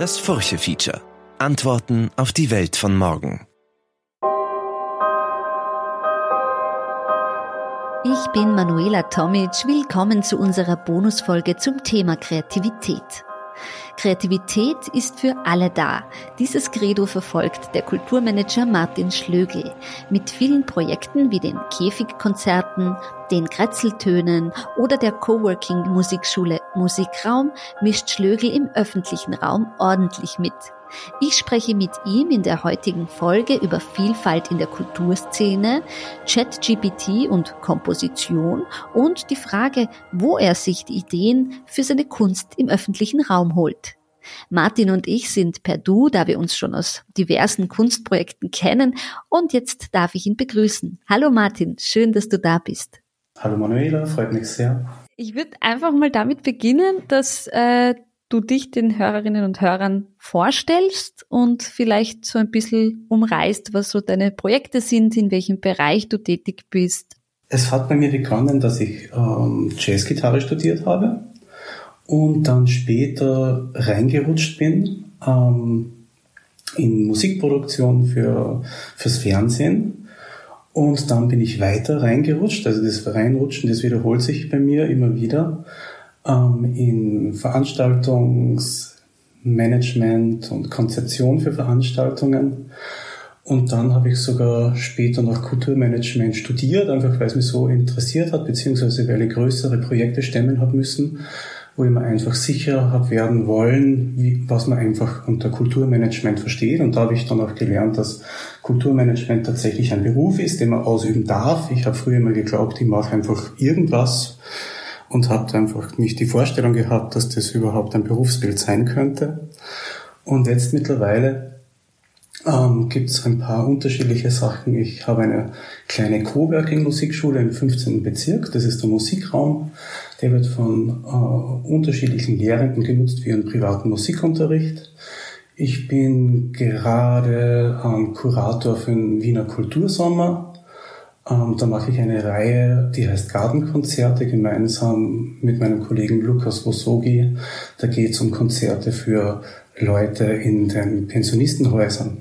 Das Furche-Feature. Antworten auf die Welt von morgen. Ich bin Manuela Tomic. Willkommen zu unserer Bonusfolge zum Thema Kreativität. Kreativität ist für alle da. Dieses Credo verfolgt der Kulturmanager Martin Schlögl mit vielen Projekten wie den Käfigkonzerten, den Kretzeltönen oder der Coworking Musikschule Musikraum mischt Schlögl im öffentlichen Raum ordentlich mit. Ich spreche mit ihm in der heutigen Folge über Vielfalt in der Kulturszene, ChatGPT und Komposition und die Frage, wo er sich die Ideen für seine Kunst im öffentlichen Raum holt. Martin und ich sind per Du, da wir uns schon aus diversen Kunstprojekten kennen und jetzt darf ich ihn begrüßen. Hallo Martin, schön, dass du da bist. Hallo Manuela, freut mich sehr. Ich würde einfach mal damit beginnen, dass äh, du dich den Hörerinnen und Hörern vorstellst und vielleicht so ein bisschen umreißt, was so deine Projekte sind, in welchem Bereich du tätig bist. Es hat bei mir begonnen, dass ich ähm, Jazzgitarre studiert habe und dann später reingerutscht bin ähm, in Musikproduktion für, fürs Fernsehen. Und dann bin ich weiter reingerutscht, also das Reinrutschen, das wiederholt sich bei mir immer wieder ähm, in Veranstaltungsmanagement und Konzeption für Veranstaltungen. Und dann habe ich sogar später noch Kulturmanagement studiert, einfach weil es mich so interessiert hat, beziehungsweise weil ich größere Projekte stemmen habe müssen, wo ich mir einfach sicher habe werden wollen, wie, was man einfach unter Kulturmanagement versteht. Und da habe ich dann auch gelernt, dass Kulturmanagement tatsächlich ein Beruf ist, den man ausüben darf. Ich habe früher immer geglaubt, ich mache einfach irgendwas und habe einfach nicht die Vorstellung gehabt, dass das überhaupt ein Berufsbild sein könnte. Und jetzt mittlerweile ähm, gibt es ein paar unterschiedliche Sachen. Ich habe eine kleine Coworking-Musikschule im 15. Bezirk. Das ist der Musikraum. Der wird von äh, unterschiedlichen Lehrenden genutzt für ihren privaten Musikunterricht. Ich bin gerade ähm, Kurator für den Wiener Kultursommer ähm, da mache ich eine Reihe, die heißt Gartenkonzerte, gemeinsam mit meinem Kollegen Lukas Wosogi. Da geht es um Konzerte für Leute in den Pensionistenhäusern.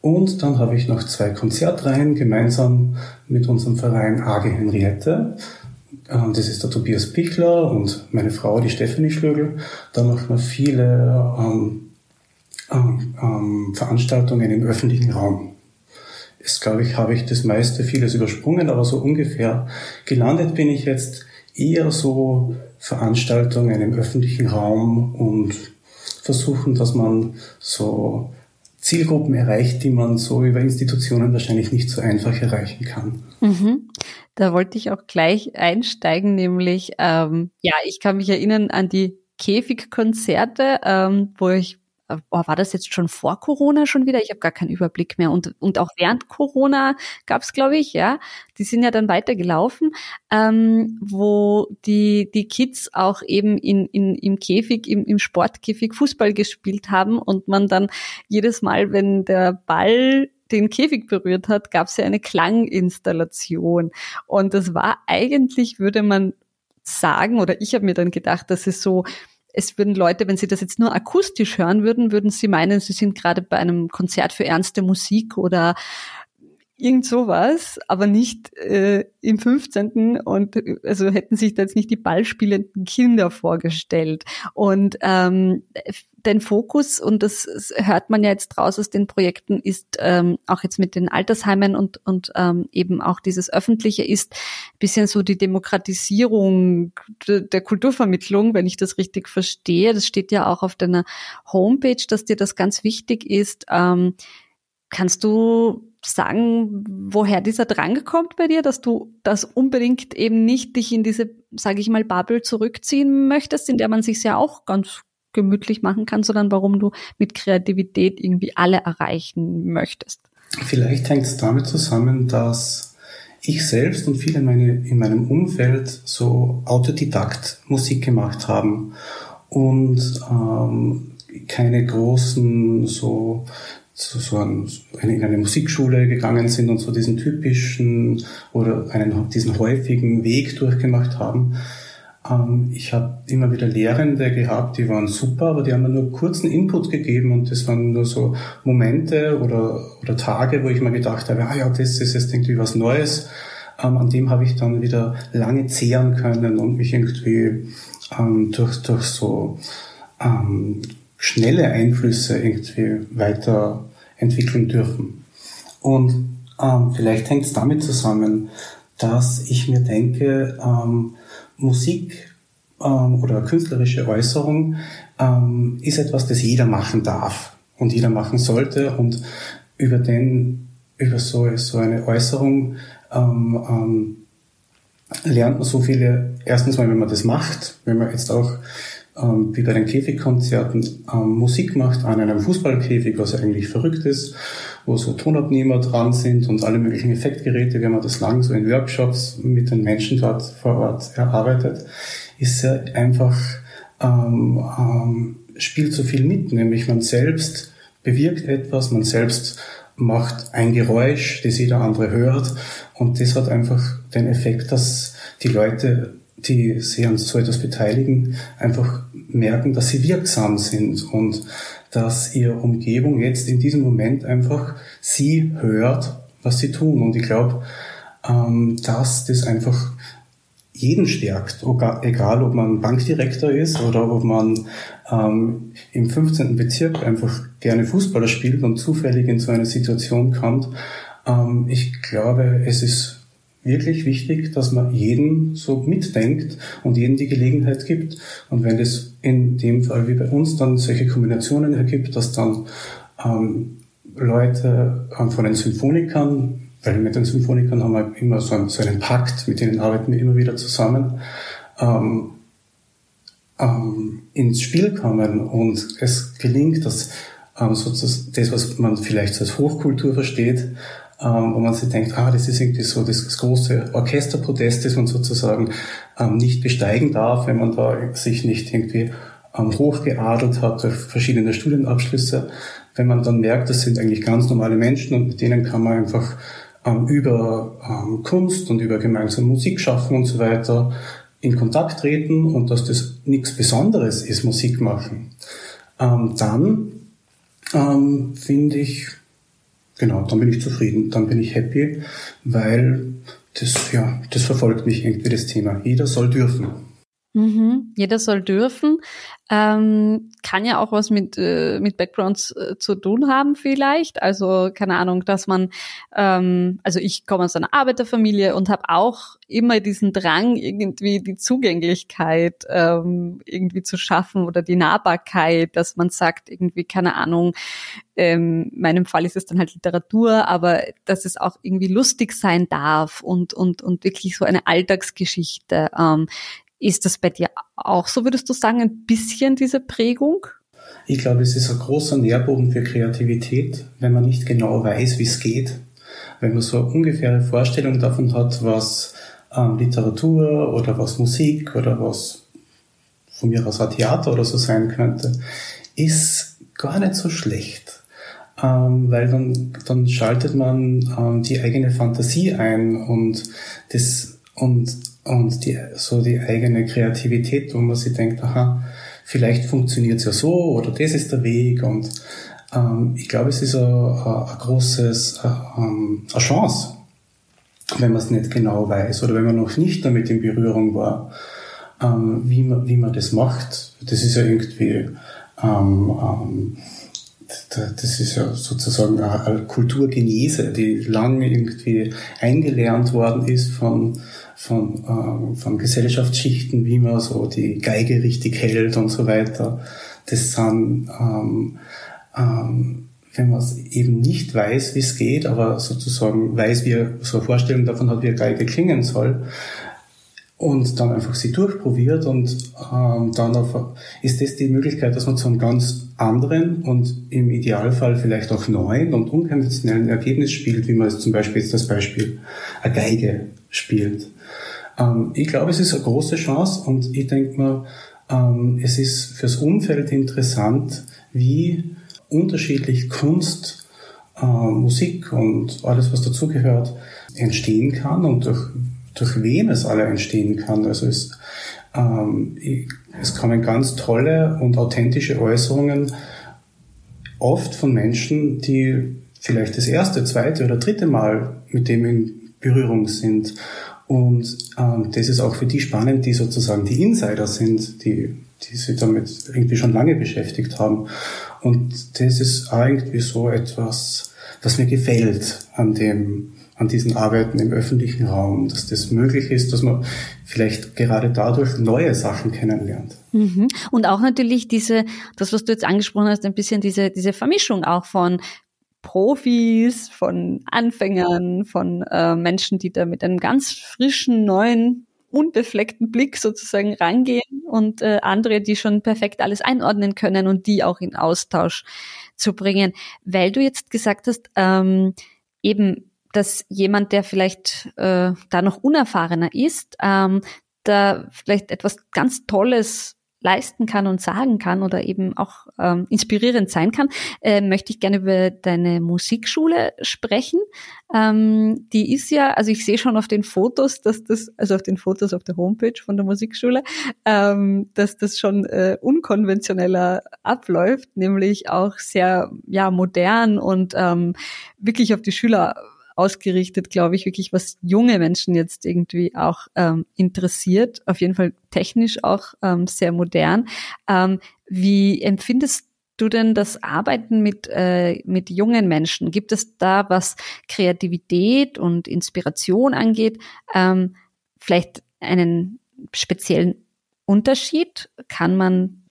Und dann habe ich noch zwei Konzertreihen gemeinsam mit unserem Verein AG Henriette. Ähm, das ist der Tobias Pichler und meine Frau, die Stephanie Schlögel. Da machen wir viele ähm, ähm, ähm Veranstaltungen im öffentlichen Raum ist, glaube ich, habe ich das meiste vieles übersprungen, aber so ungefähr gelandet bin ich jetzt eher so Veranstaltungen im öffentlichen Raum und versuchen, dass man so Zielgruppen erreicht, die man so über Institutionen wahrscheinlich nicht so einfach erreichen kann. Mhm. Da wollte ich auch gleich einsteigen, nämlich, ähm, ja, ich kann mich erinnern an die Käfigkonzerte, ähm, wo ich oh, war das jetzt schon vor Corona schon wieder? Ich habe gar keinen Überblick mehr. Und, und auch während Corona gab es, glaube ich, ja, die sind ja dann weitergelaufen, ähm, wo die, die Kids auch eben in, in, im Käfig, im, im Sportkäfig Fußball gespielt haben und man dann jedes Mal, wenn der Ball den Käfig berührt hat, gab es ja eine Klanginstallation. Und das war eigentlich, würde man sagen, oder ich habe mir dann gedacht, dass es so es würden Leute, wenn sie das jetzt nur akustisch hören würden, würden sie meinen, sie sind gerade bei einem Konzert für ernste Musik oder irgend sowas, aber nicht äh, im 15. und also hätten sich da jetzt nicht die ballspielenden Kinder vorgestellt. Und ähm, dein Fokus, und das hört man ja jetzt raus aus den Projekten, ist ähm, auch jetzt mit den Altersheimen und, und ähm, eben auch dieses Öffentliche ist bisschen so die Demokratisierung der Kulturvermittlung, wenn ich das richtig verstehe. Das steht ja auch auf deiner Homepage, dass dir das ganz wichtig ist. Ähm, kannst du sagen, woher dieser Drang kommt bei dir, dass du das unbedingt eben nicht dich in diese, sage ich mal, Bubble zurückziehen möchtest, in der man sich ja auch ganz gemütlich machen kann, sondern warum du mit Kreativität irgendwie alle erreichen möchtest? Vielleicht hängt es damit zusammen, dass ich selbst und viele meine, in meinem Umfeld so Autodidakt Musik gemacht haben und ähm, keine großen so so, so ein, in eine Musikschule gegangen sind und so diesen typischen oder einen, diesen häufigen Weg durchgemacht haben, Ähm, ich habe immer wieder Lehrende gehabt, die waren super, aber die haben mir nur kurzen Input gegeben und das waren nur so Momente oder, oder Tage, wo ich mir gedacht habe, ah ja, das ist jetzt irgendwie was Neues. Ähm, an dem habe ich dann wieder lange zehren können und mich irgendwie ähm, durch, durch so ähm, schnelle Einflüsse irgendwie weiterentwickeln dürfen. Und ähm, vielleicht hängt es damit zusammen, dass ich mir denke, ähm, Musik ähm, oder künstlerische Äußerung ähm, ist etwas, das jeder machen darf und jeder machen sollte und über den, über so, so eine Äußerung ähm, ähm, lernt man so viele, erstens mal, wenn man das macht, wenn man jetzt auch ähm, wie bei den Käfigkonzerten ähm, Musik macht an einem Fußballkäfig, was eigentlich verrückt ist, wo so Tonabnehmer dran sind und alle möglichen Effektgeräte, wenn man das lang so in Workshops mit den Menschen dort vor Ort erarbeitet, ist ja einfach, ähm, ähm, spielt so viel mit, nämlich man selbst bewirkt etwas, man selbst macht ein Geräusch, das jeder andere hört und das hat einfach den Effekt, dass die Leute die sich an so etwas beteiligen, einfach merken, dass sie wirksam sind und dass ihre Umgebung jetzt in diesem Moment einfach sie hört, was sie tun. Und ich glaube, ähm, dass das einfach jeden stärkt, egal ob man Bankdirektor ist oder ob man ähm, im 15. Bezirk einfach gerne Fußballer spielt und zufällig in so eine Situation kommt. Ähm, ich glaube, es ist wirklich wichtig, dass man jeden so mitdenkt und jeden die Gelegenheit gibt. Und wenn es in dem Fall wie bei uns dann solche Kombinationen ergibt, dass dann ähm, Leute ähm, von den Symphonikern, weil mit den Symphonikern haben wir immer so einen, so einen Pakt, mit denen arbeiten wir immer wieder zusammen, ähm, ähm, ins Spiel kommen und es gelingt, dass ähm, sozusagen das, was man vielleicht als Hochkultur versteht, ähm, wo man sich denkt, ah, das ist irgendwie so das, große Orchesterprotest, das man sozusagen ähm, nicht besteigen darf, wenn man da sich nicht irgendwie ähm, hochgeadelt hat durch verschiedene Studienabschlüsse. Wenn man dann merkt, das sind eigentlich ganz normale Menschen und mit denen kann man einfach ähm, über ähm, Kunst und über gemeinsame Musik schaffen und so weiter in Kontakt treten und dass das nichts Besonderes ist, Musik machen, ähm, dann ähm, finde ich, Genau, dann bin ich zufrieden, dann bin ich happy, weil das, ja, das verfolgt mich irgendwie das Thema. Jeder soll dürfen. Mhm, jeder soll dürfen. Ähm, kann ja auch was mit, äh, mit Backgrounds äh, zu tun haben vielleicht. Also keine Ahnung, dass man, ähm, also ich komme aus einer Arbeiterfamilie und habe auch immer diesen Drang, irgendwie die Zugänglichkeit ähm, irgendwie zu schaffen oder die Nahbarkeit, dass man sagt, irgendwie, keine Ahnung, ähm, in meinem Fall ist es dann halt Literatur, aber dass es auch irgendwie lustig sein darf und, und, und wirklich so eine Alltagsgeschichte. Ähm, ist das bei dir auch so, würdest du sagen, ein bisschen diese Prägung? Ich glaube, es ist ein großer Nährboden für Kreativität, wenn man nicht genau weiß, wie es geht. Wenn man so eine ungefähre Vorstellung davon hat, was ähm, Literatur oder was Musik oder was von mir aus ein Theater oder so sein könnte, ist gar nicht so schlecht. Ähm, weil dann, dann schaltet man ähm, die eigene Fantasie ein und das und und die, so die eigene Kreativität, wo man sich denkt, aha, vielleicht funktioniert es ja so oder das ist der Weg und ähm, ich glaube, es ist ein, ein großes, ähm, eine Chance, wenn man es nicht genau weiß oder wenn man noch nicht damit in Berührung war, ähm, wie, man, wie man das macht. Das ist ja irgendwie, ähm, ähm, das ist ja sozusagen eine Kulturgenese, die lange irgendwie eingelernt worden ist von von, äh, von Gesellschaftsschichten, wie man so die Geige richtig hält und so weiter. Das sind, ähm, ähm, wenn man eben nicht weiß, wie es geht, aber sozusagen weiß, wie er so eine Vorstellung davon hat, wie eine Geige klingen soll, und dann einfach sie durchprobiert und ähm, dann auf, ist das die Möglichkeit, dass man zu einem ganz anderen und im Idealfall vielleicht auch neuen und unkonventionellen Ergebnis spielt, wie man es zum Beispiel jetzt das Beispiel eine Geige spielt. Ähm, ich glaube, es ist eine große Chance und ich denke mal, ähm, es ist fürs Umfeld interessant, wie unterschiedlich Kunst, äh, Musik und alles, was dazugehört, entstehen kann und durch, durch wen es alle entstehen kann. Also es, ähm, es kommen ganz tolle und authentische Äußerungen, oft von Menschen, die vielleicht das erste, zweite oder dritte Mal mit dem in Berührung sind. Und ähm, das ist auch für die spannend, die sozusagen die Insider sind, die, die sich damit irgendwie schon lange beschäftigt haben. Und das ist irgendwie so etwas, was mir gefällt an dem, an diesen Arbeiten im öffentlichen Raum, dass das möglich ist, dass man vielleicht gerade dadurch neue Sachen kennenlernt. Mhm. Und auch natürlich diese, das, was du jetzt angesprochen hast, ein bisschen diese, diese Vermischung auch von Profis, von Anfängern, von äh, Menschen, die da mit einem ganz frischen, neuen, unbefleckten Blick sozusagen rangehen und äh, andere, die schon perfekt alles einordnen können und die auch in Austausch zu bringen. Weil du jetzt gesagt hast, ähm, eben, dass jemand, der vielleicht äh, da noch unerfahrener ist, ähm, da vielleicht etwas ganz Tolles leisten kann und sagen kann oder eben auch ähm, inspirierend sein kann, äh, möchte ich gerne über deine Musikschule sprechen. Ähm, die ist ja, also ich sehe schon auf den Fotos, dass das, also auf den Fotos auf der Homepage von der Musikschule, ähm, dass das schon äh, unkonventioneller abläuft, nämlich auch sehr ja modern und ähm, wirklich auf die Schüler ausgerichtet, glaube ich, wirklich, was junge Menschen jetzt irgendwie auch ähm, interessiert. Auf jeden Fall technisch auch ähm, sehr modern. Ähm, wie empfindest du denn das Arbeiten mit, äh, mit jungen Menschen? Gibt es da, was Kreativität und Inspiration angeht, ähm, vielleicht einen speziellen Unterschied? Kann man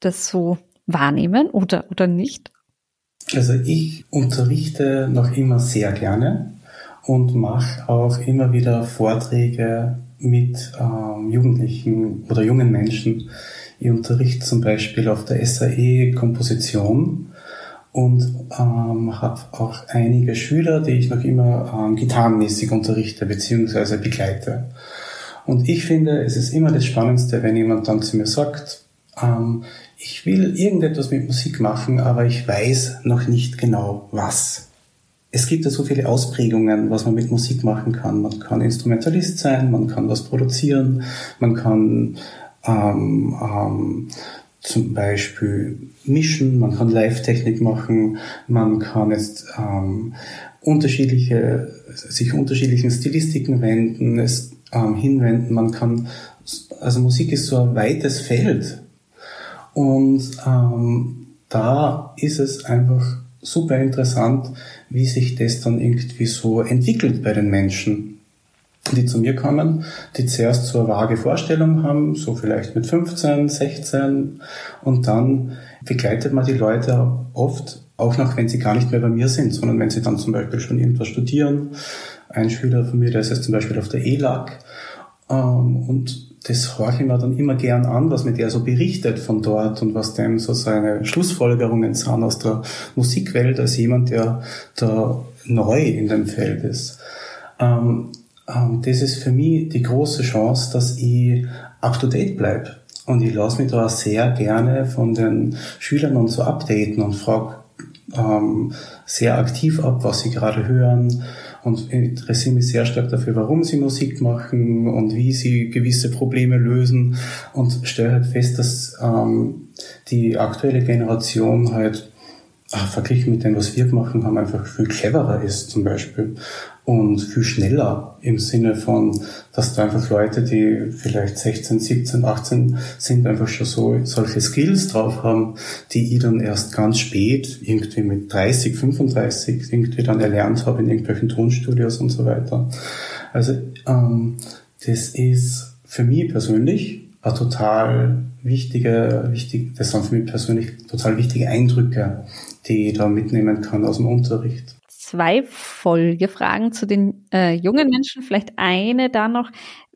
das so wahrnehmen oder, oder nicht? Also ich unterrichte noch immer sehr gerne und mache auch immer wieder Vorträge mit ähm, Jugendlichen oder jungen Menschen. Ich unterrichte zum Beispiel auf der SAE Komposition und ähm, habe auch einige Schüler, die ich noch immer ähm, gitarrenmäßig unterrichte bzw. begleite. Und ich finde, es ist immer das Spannendste, wenn jemand dann zu mir sagt, ähm, ich will irgendetwas mit Musik machen, aber ich weiß noch nicht genau was. Es gibt ja so viele Ausprägungen, was man mit Musik machen kann. Man kann Instrumentalist sein, man kann was produzieren, man kann ähm, ähm, zum Beispiel mischen, man kann Live-Technik machen, man kann jetzt ähm, unterschiedliche, sich unterschiedlichen Stilistiken wenden, es ähm, hinwenden, man kann, also Musik ist so ein weites Feld und ähm, da ist es einfach super interessant, wie sich das dann irgendwie so entwickelt bei den Menschen, die zu mir kommen, die zuerst so eine vage Vorstellung haben, so vielleicht mit 15, 16 und dann begleitet man die Leute oft, auch noch wenn sie gar nicht mehr bei mir sind, sondern wenn sie dann zum Beispiel schon irgendwas studieren. Ein Schüler von mir, der ist jetzt zum Beispiel auf der ELAG ähm, und das horche ich mir dann immer gern an, was mir der so berichtet von dort und was dem so seine Schlussfolgerungen sind aus der Musikwelt als jemand, der da neu in dem Feld ist. Ähm, ähm, das ist für mich die große Chance, dass ich up to date bleibe. Und ich lasse mich da sehr gerne von den Schülern und so updaten und frage ähm, sehr aktiv ab, was sie gerade hören, und interessiere mich sehr stark dafür, warum sie Musik machen und wie sie gewisse Probleme lösen. Und stelle halt fest, dass ähm, die aktuelle Generation halt verglichen mit dem, was wir machen haben, einfach viel cleverer ist zum Beispiel und viel schneller im Sinne von, dass da einfach Leute, die vielleicht 16, 17, 18 sind, einfach schon so solche Skills drauf haben, die ich dann erst ganz spät, irgendwie mit 30, 35, irgendwie dann erlernt habe in irgendwelchen Tonstudios und so weiter. Also ähm, das ist für mich persönlich eine total wichtige, wichtig, das sind für mich persönlich total wichtige Eindrücke, die ich da mitnehmen kann aus dem Unterricht zwei Folgefragen zu den äh, jungen Menschen. Vielleicht eine da noch,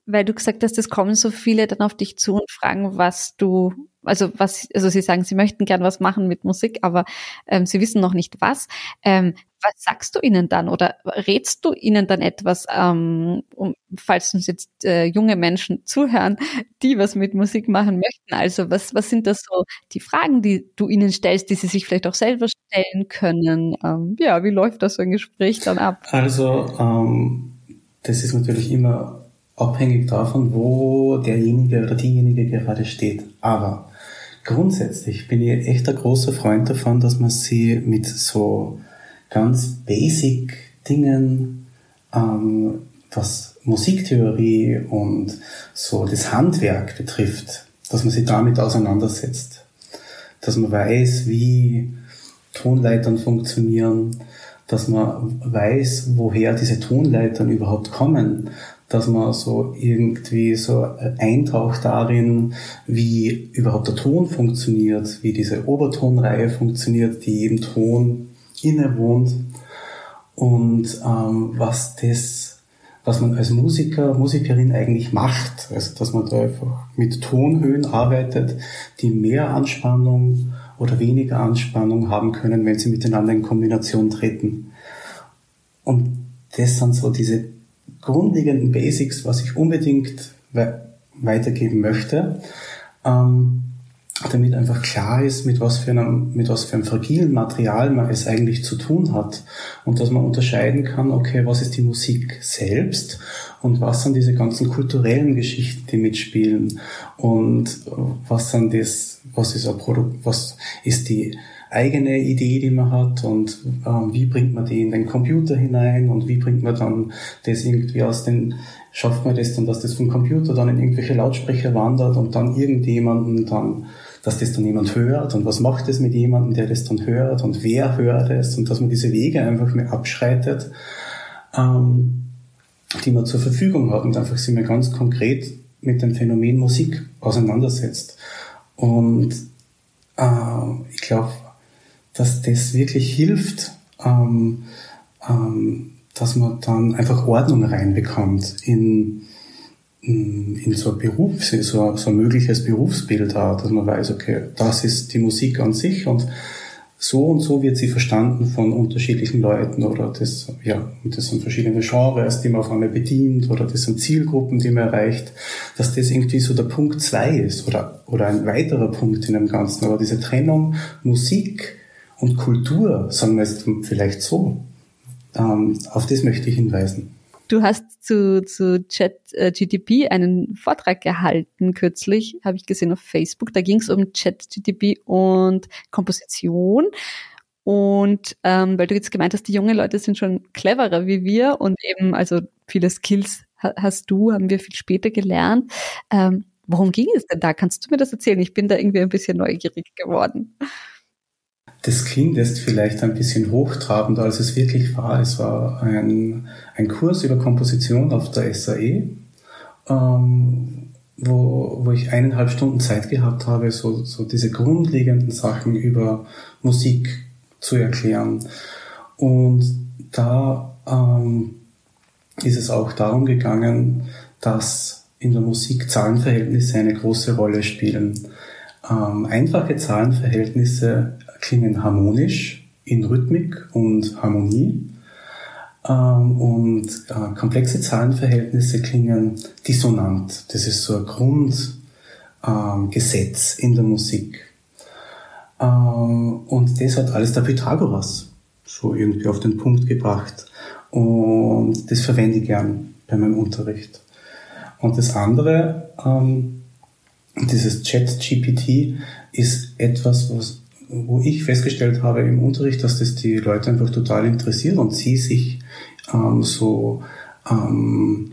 weil du gesagt hast, es kommen so viele dann auf dich zu und fragen, was du, also was, also sie sagen, sie möchten gern was machen mit Musik, aber ähm, sie wissen noch nicht was. Ähm, was sagst du ihnen dann oder rätst du ihnen dann etwas, ähm, um, falls uns jetzt äh, junge Menschen zuhören, die was mit Musik machen möchten? Also was, was sind das so die Fragen, die du ihnen stellst, die sie sich vielleicht auch selber stellen können? Ähm, ja, wie läuft das so ein Gespräch dann ab? Also ähm, das ist natürlich immer abhängig davon, wo derjenige oder diejenige gerade steht. Aber grundsätzlich bin ich echt ein großer Freund davon, dass man sie mit so ganz basic Dingen, ähm, was Musiktheorie und so das Handwerk betrifft, dass man sich damit auseinandersetzt. Dass man weiß, wie Tonleitern funktionieren, dass man weiß, woher diese Tonleitern überhaupt kommen, dass man so irgendwie so eintaucht darin, wie überhaupt der Ton funktioniert, wie diese Obertonreihe funktioniert, die jedem Ton innewohnt und ähm, was das, was man als Musiker, Musikerin eigentlich macht, also dass man da einfach mit Tonhöhen arbeitet, die mehr Anspannung oder weniger Anspannung haben können, wenn sie miteinander in Kombination treten. Und das sind so diese grundlegenden Basics, was ich unbedingt we weitergeben möchte, ähm, damit einfach klar ist, mit was, für einem, mit was für einem fragilen Material man es eigentlich zu tun hat. Und dass man unterscheiden kann, okay, was ist die Musik selbst und was sind diese ganzen kulturellen Geschichten, die mitspielen? Und was sind das, was ist ein Produkt, was ist die eigene Idee, die man hat? Und ähm, wie bringt man die in den Computer hinein? Und wie bringt man dann das irgendwie aus den, schafft man das dann, dass das vom Computer dann in irgendwelche Lautsprecher wandert und dann irgendjemanden dann, dass das dann jemand hört und was macht es mit jemandem, der das dann hört und wer hört es und dass man diese Wege einfach mehr abschreitet, ähm, die man zur Verfügung hat und einfach sich mal ganz konkret mit dem Phänomen Musik auseinandersetzt. Und äh, ich glaube, dass das wirklich hilft, ähm, ähm, dass man dann einfach Ordnung reinbekommt in, in, so ein Beruf, so, so ein mögliches Berufsbild auch, dass man weiß, okay, das ist die Musik an sich und so und so wird sie verstanden von unterschiedlichen Leuten oder das, ja, das sind verschiedene Genres, die man auf einmal bedient oder das sind Zielgruppen, die man erreicht, dass das irgendwie so der Punkt zwei ist oder, oder ein weiterer Punkt in dem Ganzen. Aber diese Trennung Musik, und Kultur, sagen wir es vielleicht so. Ähm, auf das möchte ich hinweisen. Du hast zu, zu ChatGTP äh, einen Vortrag gehalten kürzlich, habe ich gesehen auf Facebook. Da ging es um ChatGTP und Komposition. Und ähm, weil du jetzt gemeint hast, die jungen Leute sind schon cleverer wie wir und eben, also viele Skills hast du, haben wir viel später gelernt. Ähm, worum ging es denn da? Kannst du mir das erzählen? Ich bin da irgendwie ein bisschen neugierig geworden. Das klingt jetzt vielleicht ein bisschen hochtrabend, als es wirklich war. Es war ein, ein Kurs über Komposition auf der SAE, ähm, wo, wo ich eineinhalb Stunden Zeit gehabt habe, so, so diese grundlegenden Sachen über Musik zu erklären. Und da ähm, ist es auch darum gegangen, dass in der Musik Zahlenverhältnisse eine große Rolle spielen. Ähm, einfache Zahlenverhältnisse klingen harmonisch in Rhythmik und Harmonie. Ähm, und äh, komplexe Zahlenverhältnisse klingen dissonant. Das ist so ein Grundgesetz ähm, in der Musik. Ähm, und das hat alles der Pythagoras so irgendwie auf den Punkt gebracht. Und das verwende ich gern bei meinem Unterricht. Und das andere, dieses Chat-GPT, ist etwas, was wo ich festgestellt habe im Unterricht, dass das die Leute einfach total interessiert und sie sich ähm, so ähm,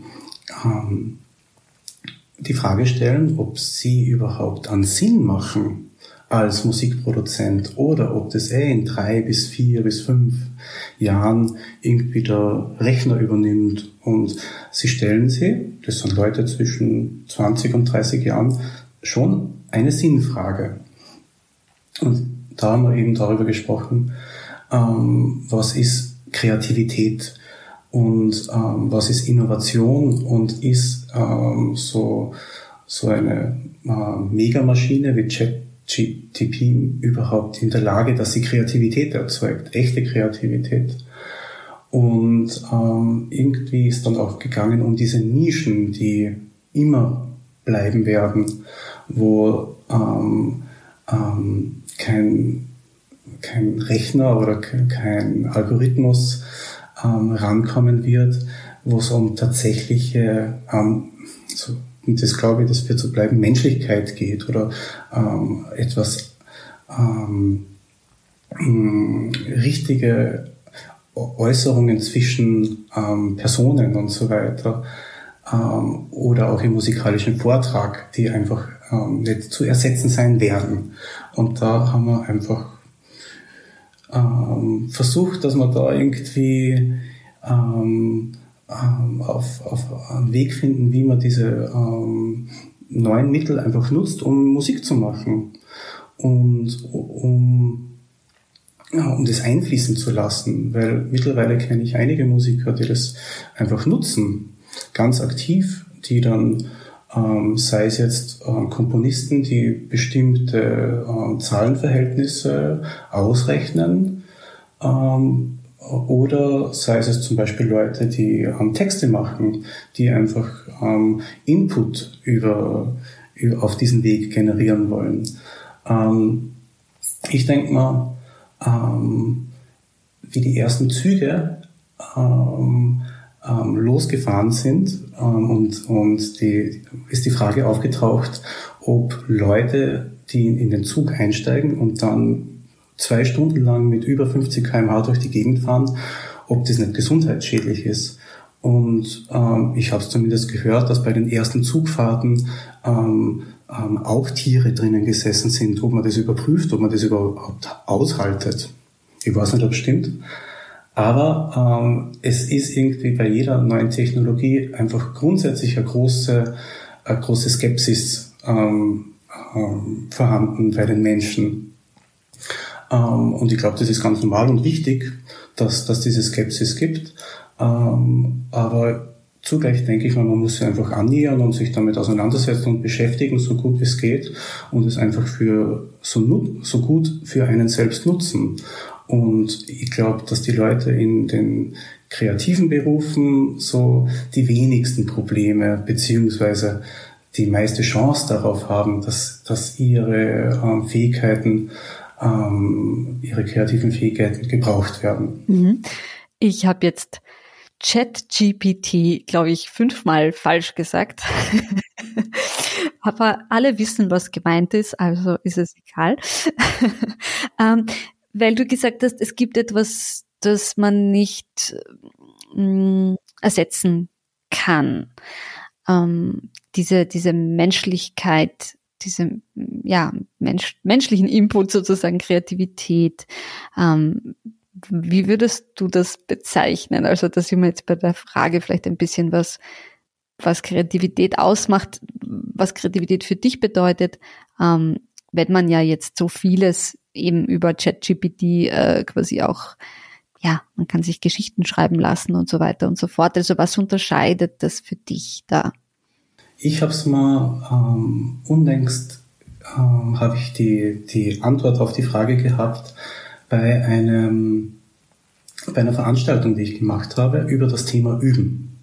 ähm, die Frage stellen, ob sie überhaupt einen Sinn machen als Musikproduzent oder ob das eh in drei bis vier bis fünf Jahren irgendwie der Rechner übernimmt. Und sie stellen sie, das sind Leute zwischen 20 und 30 Jahren, schon eine Sinnfrage. Und da haben wir eben darüber gesprochen, ähm, was ist Kreativität und ähm, was ist Innovation und ist ähm, so, so eine äh, Megamaschine wie ChatGTP überhaupt in der Lage, dass sie Kreativität erzeugt, echte Kreativität. Und ähm, irgendwie ist dann auch gegangen um diese Nischen, die immer bleiben werden, wo ähm, ähm, kein, kein Rechner oder kein Algorithmus ähm, rankommen wird, wo es um tatsächliche ähm, so, und das glaube ich, das wird so bleiben, Menschlichkeit geht oder ähm, etwas ähm, richtige Äußerungen zwischen ähm, Personen und so weiter ähm, oder auch im musikalischen Vortrag, die einfach ähm, nicht zu ersetzen sein werden. Und da haben wir einfach ähm, versucht, dass man da irgendwie ähm, ähm, auf, auf einen Weg finden, wie man diese ähm, neuen Mittel einfach nutzt, um Musik zu machen und um ja, um das einfließen zu lassen, weil mittlerweile kenne ich einige Musiker, die das einfach nutzen, ganz aktiv, die dann ähm, sei es jetzt ähm, Komponisten, die bestimmte ähm, Zahlenverhältnisse ausrechnen, ähm, oder sei es zum Beispiel Leute, die ähm, Texte machen, die einfach ähm, Input über, über, auf diesen Weg generieren wollen. Ich denke mal, wie die ersten Züge ähm, ähm, losgefahren sind ähm, und, und die, ist die Frage aufgetaucht, ob Leute, die in den Zug einsteigen und dann zwei Stunden lang mit über 50 km/h durch die Gegend fahren, ob das nicht gesundheitsschädlich ist. Und ähm, ich habe es zumindest gehört, dass bei den ersten Zugfahrten ähm, ähm, auch Tiere drinnen gesessen sind, ob man das überprüft, ob man das überhaupt aushaltet. Ich weiß nicht, ob es stimmt. Aber ähm, es ist irgendwie bei jeder neuen Technologie einfach grundsätzlich eine große, eine große Skepsis ähm, ähm, vorhanden bei den Menschen. Ähm, und ich glaube, das ist ganz normal und wichtig, dass, dass diese Skepsis gibt. Ähm, aber zugleich denke ich mal, man muss sich einfach annähern und sich damit auseinandersetzen und beschäftigen, so gut wie es geht, und es einfach für so, so gut für einen selbst nutzen. Und ich glaube, dass die Leute in den kreativen Berufen so die wenigsten Probleme beziehungsweise die meiste Chance darauf haben, dass, dass ihre ähm, Fähigkeiten, ähm, ihre kreativen Fähigkeiten gebraucht werden. Mhm. Ich habe jetzt ChatGPT, glaube ich, fünfmal falsch gesagt. Aber alle wissen, was gemeint ist, also ist es egal. ähm, weil du gesagt hast, es gibt etwas, das man nicht mh, mm, ersetzen kann. Ähm, diese, diese Menschlichkeit, diese ja, Mensch, menschlichen Input sozusagen, Kreativität, ähm, wie würdest du das bezeichnen? Also, da sind wir jetzt bei der Frage vielleicht ein bisschen was, was Kreativität ausmacht, was Kreativität für dich bedeutet, ähm, wenn man ja jetzt so vieles eben über ChatGPT äh, quasi auch, ja, man kann sich Geschichten schreiben lassen und so weiter und so fort. Also was unterscheidet das für dich da? Ich habe es mal ähm, unlängst ähm, habe ich die, die Antwort auf die Frage gehabt, bei einem, bei einer Veranstaltung, die ich gemacht habe, über das Thema Üben.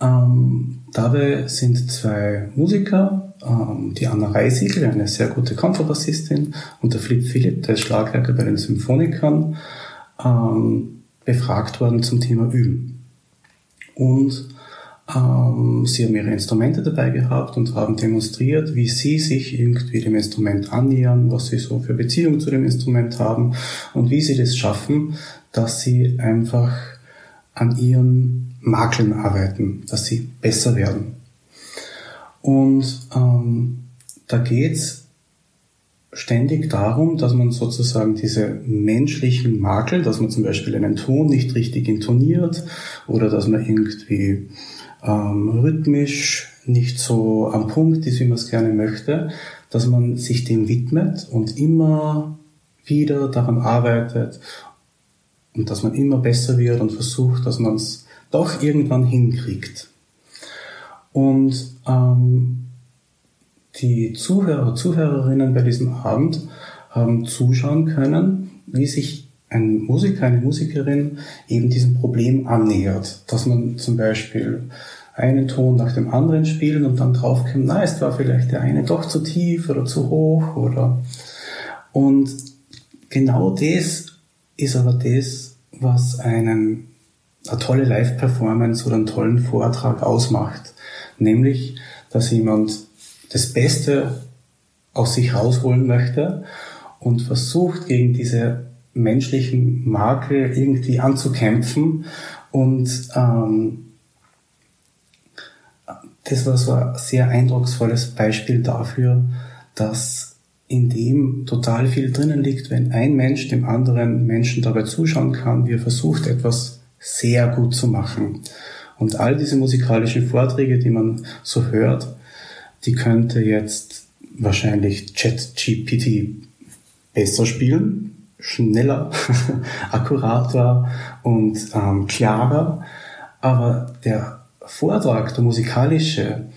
Ähm, dabei sind zwei Musiker, ähm, die Anna Reisiegel, eine sehr gute Kontrabassistin, und der Flip Philipp, der ist Schlagwerker bei den Symphonikern, ähm, befragt worden zum Thema Üben. Und ähm, sie haben ihre Instrumente dabei gehabt und haben demonstriert, wie sie sich irgendwie dem Instrument annähern, was sie so für Beziehung zu dem Instrument haben und wie sie das schaffen, dass sie einfach an ihren Makeln arbeiten, dass sie besser werden. Und ähm, da geht's ständig darum, dass man sozusagen diese menschlichen Makel, dass man zum Beispiel einen Ton nicht richtig intoniert oder dass man irgendwie ähm, rhythmisch nicht so am Punkt ist, wie man es gerne möchte, dass man sich dem widmet und immer wieder daran arbeitet und dass man immer besser wird und versucht, dass man es doch irgendwann hinkriegt. Und ähm, die Zuhörer, Zuhörerinnen bei diesem Abend haben zuschauen können, wie sich ein Musiker, eine Musikerin eben diesem Problem annähert. Dass man zum Beispiel einen Ton nach dem anderen spielen und dann draufkommt, na, es war vielleicht der eine doch zu tief oder zu hoch oder und genau das ist aber das, was einen eine tolle Live-Performance oder einen tollen Vortrag ausmacht. Nämlich, dass jemand das Beste aus sich rausholen möchte und versucht, gegen diese menschlichen Makel irgendwie anzukämpfen. Und ähm, das war so ein sehr eindrucksvolles Beispiel dafür, dass in dem total viel drinnen liegt, wenn ein Mensch dem anderen Menschen dabei zuschauen kann, wie er versucht, etwas sehr gut zu machen. Und all diese musikalischen Vorträge, die man so hört, die könnte jetzt wahrscheinlich ChatGPT besser spielen, schneller, akkurater und ähm, klarer. Aber der Vortrag, der musikalische,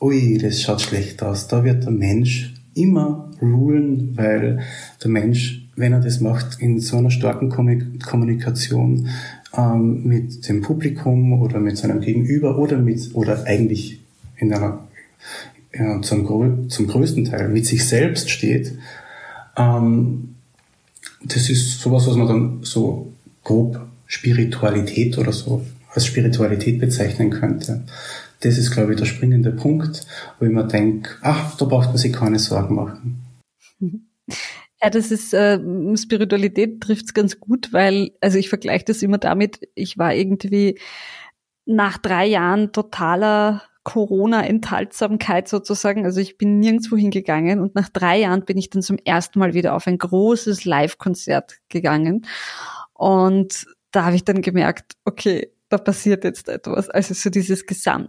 ui, das schaut schlecht aus. Da wird der Mensch immer rulen, weil der Mensch, wenn er das macht, in so einer starken Kommunikation ähm, mit dem Publikum oder mit seinem Gegenüber oder mit oder eigentlich in einer ja, zum, zum größten Teil mit sich selbst steht, ähm, das ist sowas, was man dann so grob Spiritualität oder so als Spiritualität bezeichnen könnte. Das ist, glaube ich, der springende Punkt, wo ich mir denke, ach, da braucht man sich keine Sorgen machen. Ja, das ist äh, Spiritualität trifft's ganz gut, weil, also ich vergleiche das immer damit, ich war irgendwie nach drei Jahren totaler Corona-Enthaltsamkeit sozusagen. Also ich bin nirgendwo hingegangen und nach drei Jahren bin ich dann zum ersten Mal wieder auf ein großes Live-Konzert gegangen. Und da habe ich dann gemerkt, okay, da passiert jetzt etwas. Also so dieses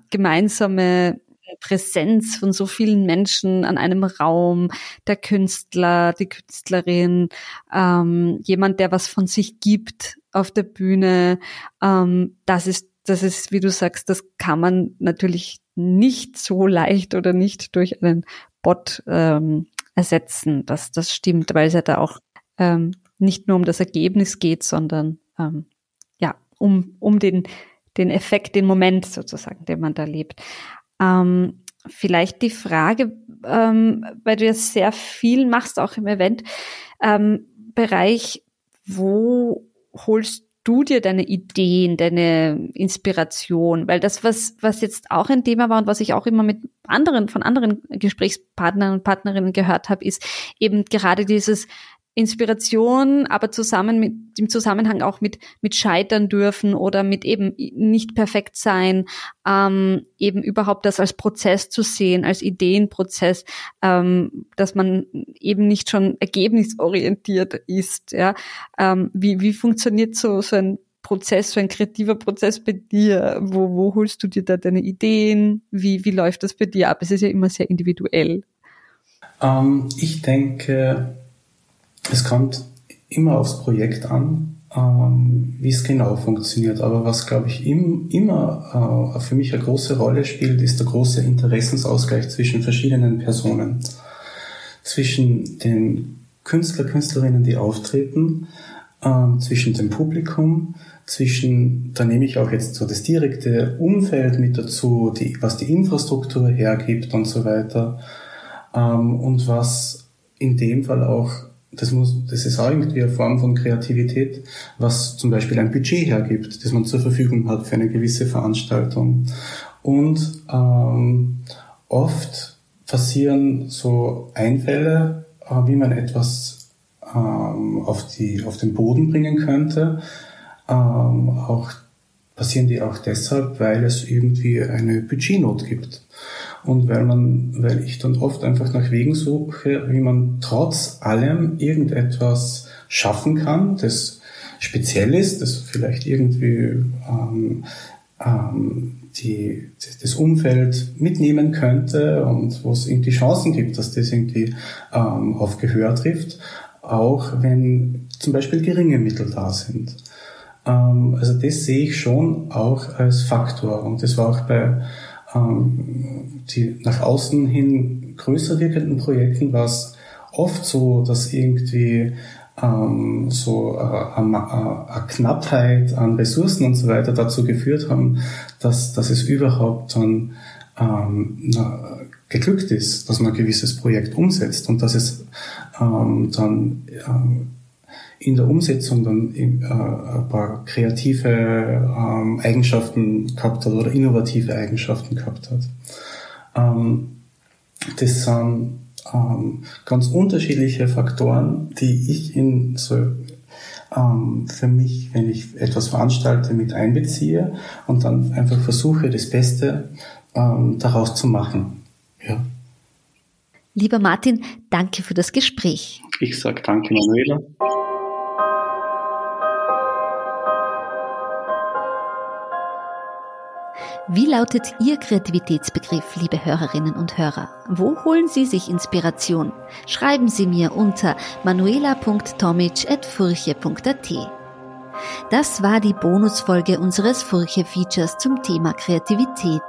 gemeinsame Präsenz von so vielen Menschen an einem Raum, der Künstler, die Künstlerin, ähm, jemand, der was von sich gibt auf der Bühne, ähm, das ist, das ist, wie du sagst, das kann man natürlich nicht so leicht oder nicht durch einen Bot ähm, ersetzen. Das, das stimmt, weil es ja da auch ähm, nicht nur um das Ergebnis geht, sondern ähm, ja, um, um den, den Effekt, den Moment sozusagen, den man da lebt. Ähm, vielleicht die Frage, ähm, weil du ja sehr viel machst, auch im Event-Bereich, ähm, wo holst du dir deine Ideen, deine Inspiration? Weil das, was, was jetzt auch ein Thema war und was ich auch immer mit anderen, von anderen Gesprächspartnern und Partnerinnen gehört habe, ist eben gerade dieses Inspiration, aber zusammen mit im Zusammenhang auch mit mit scheitern dürfen oder mit eben nicht perfekt sein, ähm, eben überhaupt das als Prozess zu sehen, als Ideenprozess, ähm, dass man eben nicht schon ergebnisorientiert ist. Ja, ähm, wie wie funktioniert so so ein Prozess, so ein kreativer Prozess bei dir? Wo wo holst du dir da deine Ideen? Wie wie läuft das bei dir ab? Es ist ja immer sehr individuell. Ähm, ich denke es kommt immer aufs Projekt an, ähm, wie es genau funktioniert. Aber was, glaube ich, im, immer äh, für mich eine große Rolle spielt, ist der große Interessensausgleich zwischen verschiedenen Personen. Zwischen den Künstler, Künstlerinnen, die auftreten, äh, zwischen dem Publikum, zwischen, da nehme ich auch jetzt so das direkte Umfeld mit dazu, die, was die Infrastruktur hergibt und so weiter, ähm, und was in dem Fall auch das muss, das ist auch irgendwie eine Form von Kreativität, was zum Beispiel ein Budget hergibt, das man zur Verfügung hat für eine gewisse Veranstaltung. Und ähm, oft passieren so Einfälle, äh, wie man etwas ähm, auf, die, auf den Boden bringen könnte. Ähm, auch passieren die auch deshalb, weil es irgendwie eine Budgetnot gibt und weil man, weil ich dann oft einfach nach Wegen suche, wie man trotz allem irgendetwas schaffen kann, das speziell ist, das vielleicht irgendwie ähm, ähm, die, das Umfeld mitnehmen könnte und wo es irgendwie Chancen gibt, dass das irgendwie ähm, auf Gehör trifft, auch wenn zum Beispiel geringe Mittel da sind. Ähm, also das sehe ich schon auch als Faktor. Und das war auch bei ähm, die nach außen hin größer wirkenden Projekten war es oft so, dass irgendwie ähm, so äh, eine, eine Knappheit an Ressourcen und so weiter dazu geführt haben, dass, dass es überhaupt dann ähm, na, geglückt ist, dass man ein gewisses Projekt umsetzt und dass es ähm, dann ähm, in der Umsetzung dann äh, ein paar kreative ähm, Eigenschaften gehabt hat oder innovative Eigenschaften gehabt hat. Ähm, das sind ähm, ganz unterschiedliche Faktoren, die ich in so für mich, wenn ich etwas veranstalte, mit einbeziehe und dann einfach versuche, das Beste daraus zu machen. Ja. Lieber Martin, danke für das Gespräch. Ich sage danke, Manuela. Wie lautet Ihr Kreativitätsbegriff, liebe Hörerinnen und Hörer? Wo holen Sie sich Inspiration? Schreiben Sie mir unter manuela.tomic.furche.at. Das war die Bonusfolge unseres Furche-Features zum Thema Kreativität.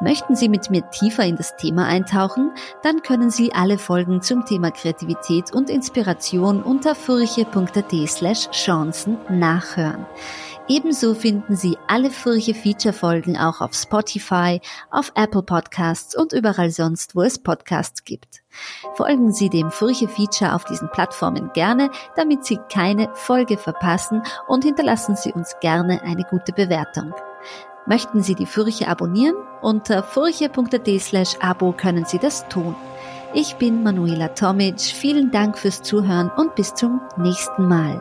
Möchten Sie mit mir tiefer in das Thema eintauchen? Dann können Sie alle Folgen zum Thema Kreativität und Inspiration unter furche.at slash Chancen nachhören. Ebenso finden Sie alle Furche Feature Folgen auch auf Spotify, auf Apple Podcasts und überall sonst, wo es Podcasts gibt. Folgen Sie dem Furche Feature auf diesen Plattformen gerne, damit Sie keine Folge verpassen und hinterlassen Sie uns gerne eine gute Bewertung. Möchten Sie die Furche abonnieren? Unter furche.at slash abo können Sie das tun. Ich bin Manuela Tomic. Vielen Dank fürs Zuhören und bis zum nächsten Mal.